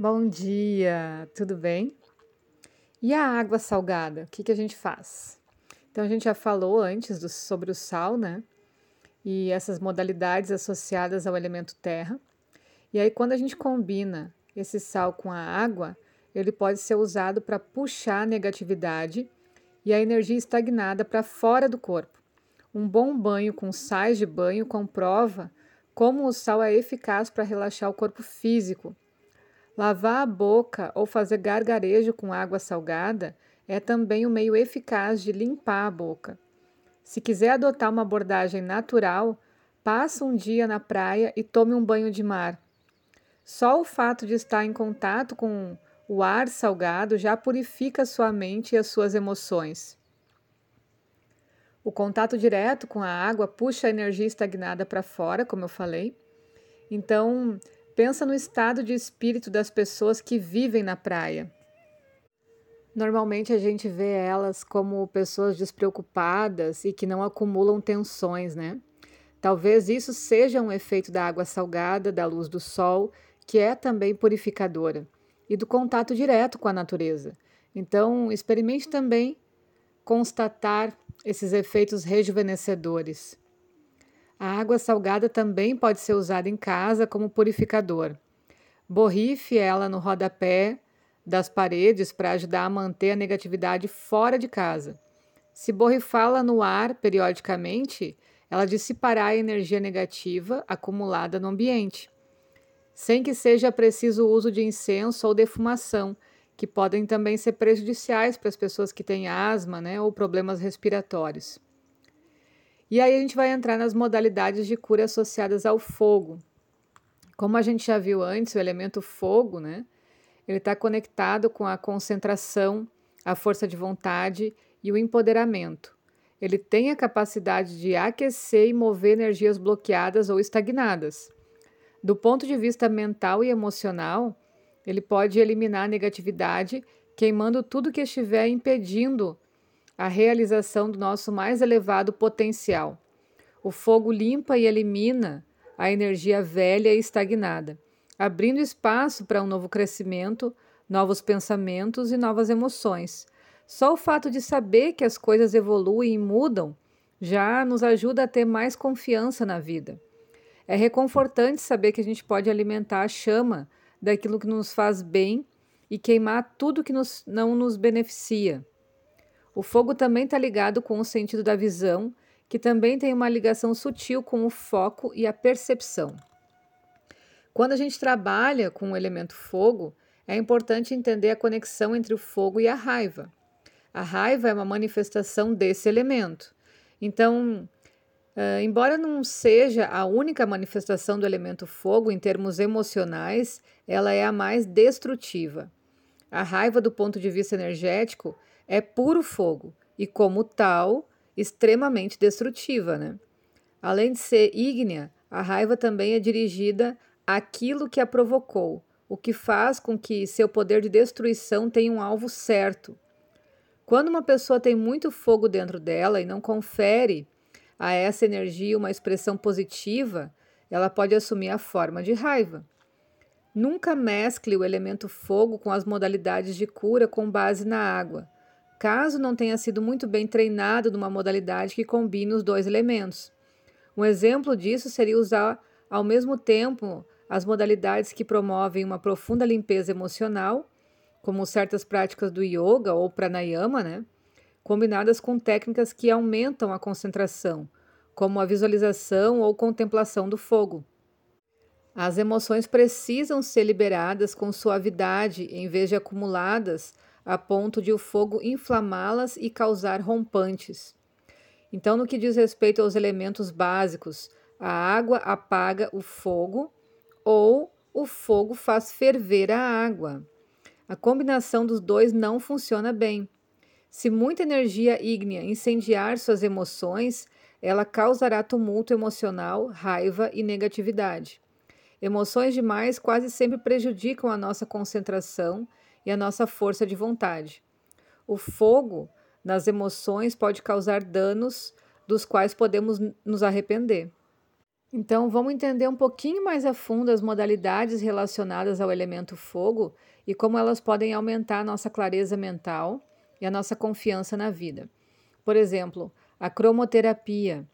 Bom dia, tudo bem? E a água salgada, o que, que a gente faz? Então, a gente já falou antes do, sobre o sal, né? E essas modalidades associadas ao elemento terra. E aí, quando a gente combina esse sal com a água, ele pode ser usado para puxar a negatividade e a energia estagnada para fora do corpo. Um bom banho com sais de banho comprova como o sal é eficaz para relaxar o corpo físico Lavar a boca ou fazer gargarejo com água salgada é também um meio eficaz de limpar a boca. Se quiser adotar uma abordagem natural, passe um dia na praia e tome um banho de mar. Só o fato de estar em contato com o ar salgado já purifica sua mente e as suas emoções. O contato direto com a água puxa a energia estagnada para fora, como eu falei. Então, Pensa no estado de espírito das pessoas que vivem na praia. Normalmente a gente vê elas como pessoas despreocupadas e que não acumulam tensões, né? Talvez isso seja um efeito da água salgada, da luz do sol, que é também purificadora, e do contato direto com a natureza. Então, experimente também constatar esses efeitos rejuvenescedores. A água salgada também pode ser usada em casa como purificador. Borrife ela no rodapé das paredes para ajudar a manter a negatividade fora de casa. Se borrifá-la no ar periodicamente, ela dissipará a energia negativa acumulada no ambiente, sem que seja preciso o uso de incenso ou defumação, que podem também ser prejudiciais para as pessoas que têm asma né, ou problemas respiratórios. E aí a gente vai entrar nas modalidades de cura associadas ao fogo. Como a gente já viu antes, o elemento fogo, né? Ele está conectado com a concentração, a força de vontade e o empoderamento. Ele tem a capacidade de aquecer e mover energias bloqueadas ou estagnadas. Do ponto de vista mental e emocional, ele pode eliminar a negatividade, queimando tudo que estiver impedindo a realização do nosso mais elevado potencial. O fogo limpa e elimina a energia velha e estagnada, abrindo espaço para um novo crescimento, novos pensamentos e novas emoções. Só o fato de saber que as coisas evoluem e mudam já nos ajuda a ter mais confiança na vida. É reconfortante saber que a gente pode alimentar a chama daquilo que nos faz bem e queimar tudo que nos, não nos beneficia. O fogo também está ligado com o sentido da visão, que também tem uma ligação sutil com o foco e a percepção. Quando a gente trabalha com o elemento fogo, é importante entender a conexão entre o fogo e a raiva. A raiva é uma manifestação desse elemento. Então, uh, embora não seja a única manifestação do elemento fogo em termos emocionais, ela é a mais destrutiva. A raiva, do ponto de vista energético, é puro fogo e, como tal, extremamente destrutiva. Né? Além de ser ígnea, a raiva também é dirigida àquilo que a provocou, o que faz com que seu poder de destruição tenha um alvo certo. Quando uma pessoa tem muito fogo dentro dela e não confere a essa energia uma expressão positiva, ela pode assumir a forma de raiva. Nunca mescle o elemento fogo com as modalidades de cura com base na água caso não tenha sido muito bem treinado numa modalidade que combine os dois elementos. Um exemplo disso seria usar ao mesmo tempo as modalidades que promovem uma profunda limpeza emocional, como certas práticas do yoga ou pranayama, né? combinadas com técnicas que aumentam a concentração, como a visualização ou contemplação do fogo. As emoções precisam ser liberadas com suavidade em vez de acumuladas a ponto de o fogo inflamá-las e causar rompantes. Então, no que diz respeito aos elementos básicos, a água apaga o fogo ou o fogo faz ferver a água. A combinação dos dois não funciona bem. Se muita energia ígnea incendiar suas emoções, ela causará tumulto emocional, raiva e negatividade. Emoções demais quase sempre prejudicam a nossa concentração e a nossa força de vontade. O fogo nas emoções pode causar danos dos quais podemos nos arrepender. Então, vamos entender um pouquinho mais a fundo as modalidades relacionadas ao elemento fogo e como elas podem aumentar a nossa clareza mental e a nossa confiança na vida. Por exemplo, a cromoterapia.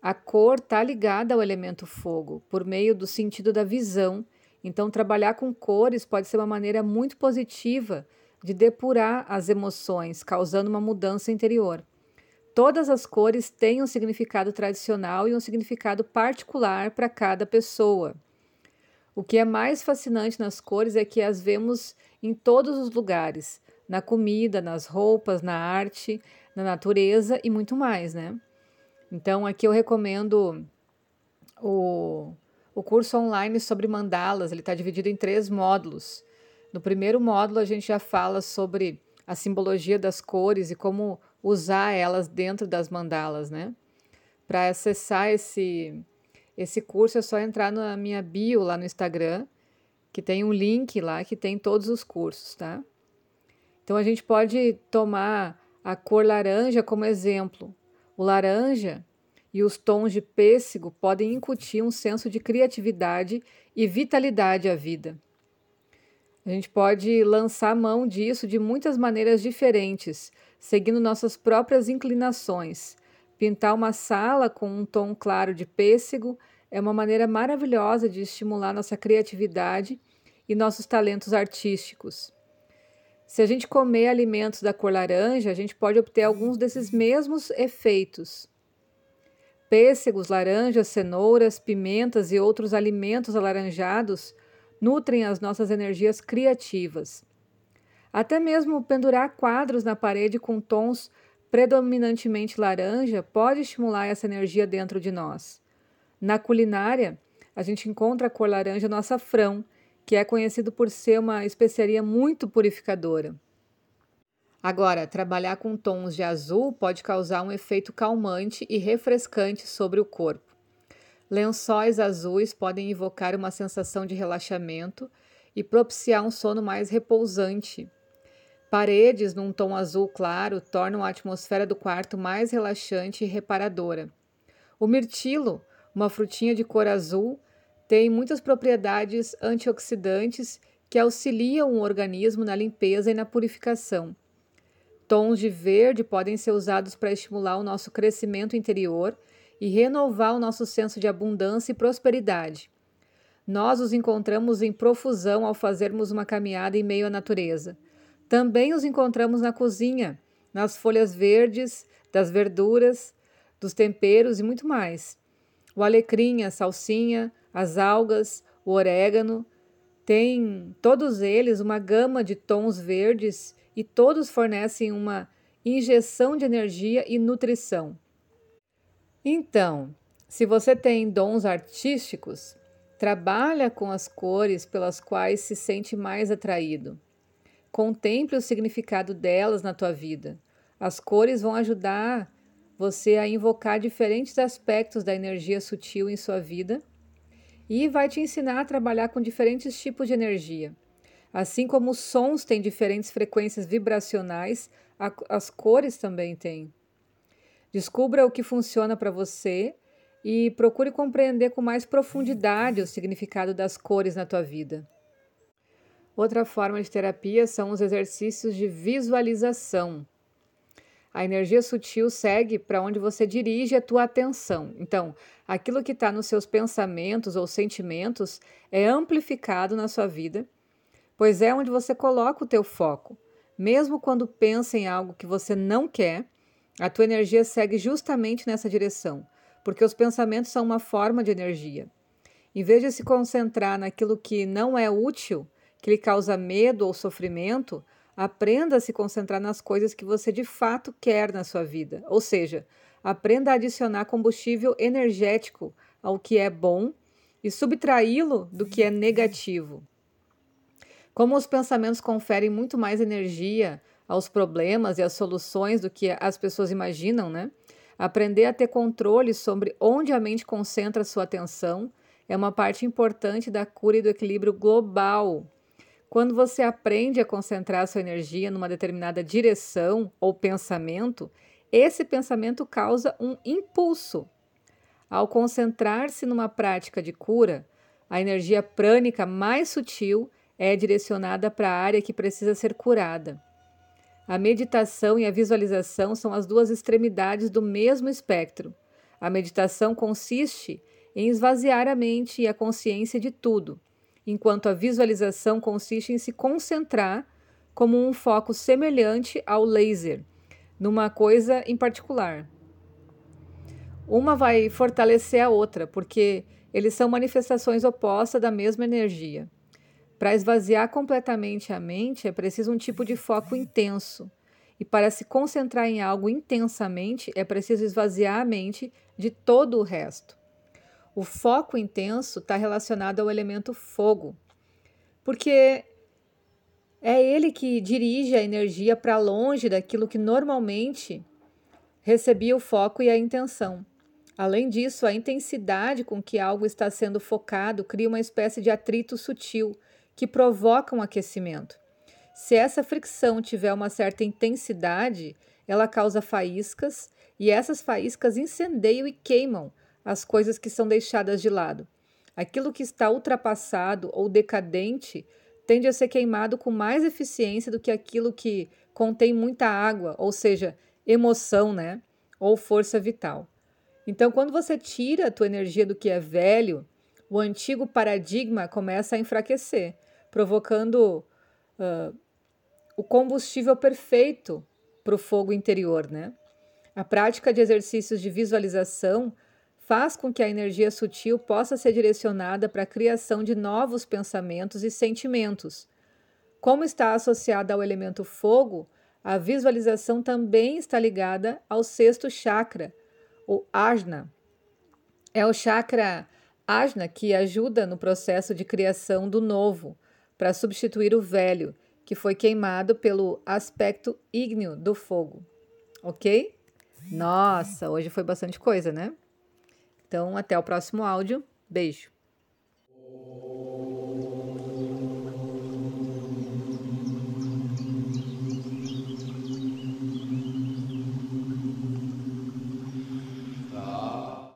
A cor está ligada ao elemento fogo por meio do sentido da visão. Então, trabalhar com cores pode ser uma maneira muito positiva de depurar as emoções, causando uma mudança interior. Todas as cores têm um significado tradicional e um significado particular para cada pessoa. O que é mais fascinante nas cores é que as vemos em todos os lugares, na comida, nas roupas, na arte, na natureza e muito mais, né? Então aqui eu recomendo o, o curso online sobre mandalas, ele está dividido em três módulos. No primeiro módulo a gente já fala sobre a simbologia das cores e como usar elas dentro das mandalas, né? Para acessar esse esse curso é só entrar na minha bio lá no Instagram, que tem um link lá que tem todos os cursos, tá? Então a gente pode tomar a cor laranja como exemplo. O laranja e os tons de pêssego podem incutir um senso de criatividade e vitalidade à vida. A gente pode lançar mão disso de muitas maneiras diferentes, seguindo nossas próprias inclinações. Pintar uma sala com um tom claro de pêssego é uma maneira maravilhosa de estimular nossa criatividade e nossos talentos artísticos. Se a gente comer alimentos da cor laranja, a gente pode obter alguns desses mesmos efeitos. Pêssegos, laranjas, cenouras, pimentas e outros alimentos alaranjados nutrem as nossas energias criativas. Até mesmo pendurar quadros na parede com tons predominantemente laranja pode estimular essa energia dentro de nós. Na culinária, a gente encontra a cor laranja no açafrão, que é conhecido por ser uma especiaria muito purificadora. Agora, trabalhar com tons de azul pode causar um efeito calmante e refrescante sobre o corpo. Lençóis azuis podem invocar uma sensação de relaxamento e propiciar um sono mais repousante. Paredes num tom azul claro tornam a atmosfera do quarto mais relaxante e reparadora. O mirtilo, uma frutinha de cor azul, tem muitas propriedades antioxidantes que auxiliam o organismo na limpeza e na purificação. Tons de verde podem ser usados para estimular o nosso crescimento interior e renovar o nosso senso de abundância e prosperidade. Nós os encontramos em profusão ao fazermos uma caminhada em meio à natureza. Também os encontramos na cozinha, nas folhas verdes, das verduras, dos temperos e muito mais. O alecrim, a salsinha, as algas, o orégano, têm todos eles uma gama de tons verdes e todos fornecem uma injeção de energia e nutrição. Então, se você tem dons artísticos, trabalha com as cores pelas quais se sente mais atraído. Contemple o significado delas na tua vida. As cores vão ajudar você a invocar diferentes aspectos da energia sutil em sua vida e vai te ensinar a trabalhar com diferentes tipos de energia. Assim como os sons têm diferentes frequências vibracionais, as cores também têm. Descubra o que funciona para você e procure compreender com mais profundidade o significado das cores na tua vida. Outra forma de terapia são os exercícios de visualização. A energia sutil segue para onde você dirige a tua atenção. Então, aquilo que está nos seus pensamentos ou sentimentos é amplificado na sua vida, pois é onde você coloca o teu foco. Mesmo quando pensa em algo que você não quer, a tua energia segue justamente nessa direção, porque os pensamentos são uma forma de energia. Em vez de se concentrar naquilo que não é útil, que lhe causa medo ou sofrimento, aprenda a se concentrar nas coisas que você de fato quer na sua vida. Ou seja, aprenda a adicionar combustível energético ao que é bom e subtraí-lo do que é negativo. Como os pensamentos conferem muito mais energia aos problemas e às soluções do que as pessoas imaginam, né? Aprender a ter controle sobre onde a mente concentra sua atenção é uma parte importante da cura e do equilíbrio global. Quando você aprende a concentrar sua energia numa determinada direção ou pensamento, esse pensamento causa um impulso. Ao concentrar-se numa prática de cura, a energia prânica mais sutil é direcionada para a área que precisa ser curada. A meditação e a visualização são as duas extremidades do mesmo espectro. A meditação consiste em esvaziar a mente e a consciência de tudo, enquanto a visualização consiste em se concentrar como um foco semelhante ao laser, numa coisa em particular. Uma vai fortalecer a outra, porque eles são manifestações opostas da mesma energia. Para esvaziar completamente a mente é preciso um tipo de foco intenso. E para se concentrar em algo intensamente é preciso esvaziar a mente de todo o resto. O foco intenso está relacionado ao elemento fogo, porque é ele que dirige a energia para longe daquilo que normalmente recebia o foco e a intenção. Além disso, a intensidade com que algo está sendo focado cria uma espécie de atrito sutil que provoca um aquecimento. Se essa fricção tiver uma certa intensidade, ela causa faíscas e essas faíscas incendeiam e queimam as coisas que são deixadas de lado. Aquilo que está ultrapassado ou decadente tende a ser queimado com mais eficiência do que aquilo que contém muita água, ou seja, emoção, né? Ou força vital. Então, quando você tira a tua energia do que é velho, o antigo paradigma começa a enfraquecer, provocando uh, o combustível perfeito para o fogo interior, né? A prática de exercícios de visualização faz com que a energia sutil possa ser direcionada para a criação de novos pensamentos e sentimentos. Como está associada ao elemento fogo, a visualização também está ligada ao sexto chakra, o ajna. É o chakra ajna que ajuda no processo de criação do novo, para substituir o velho, que foi queimado pelo aspecto ígneo do fogo. Ok? Nossa, hoje foi bastante coisa, né? Então, até o próximo áudio. Beijo.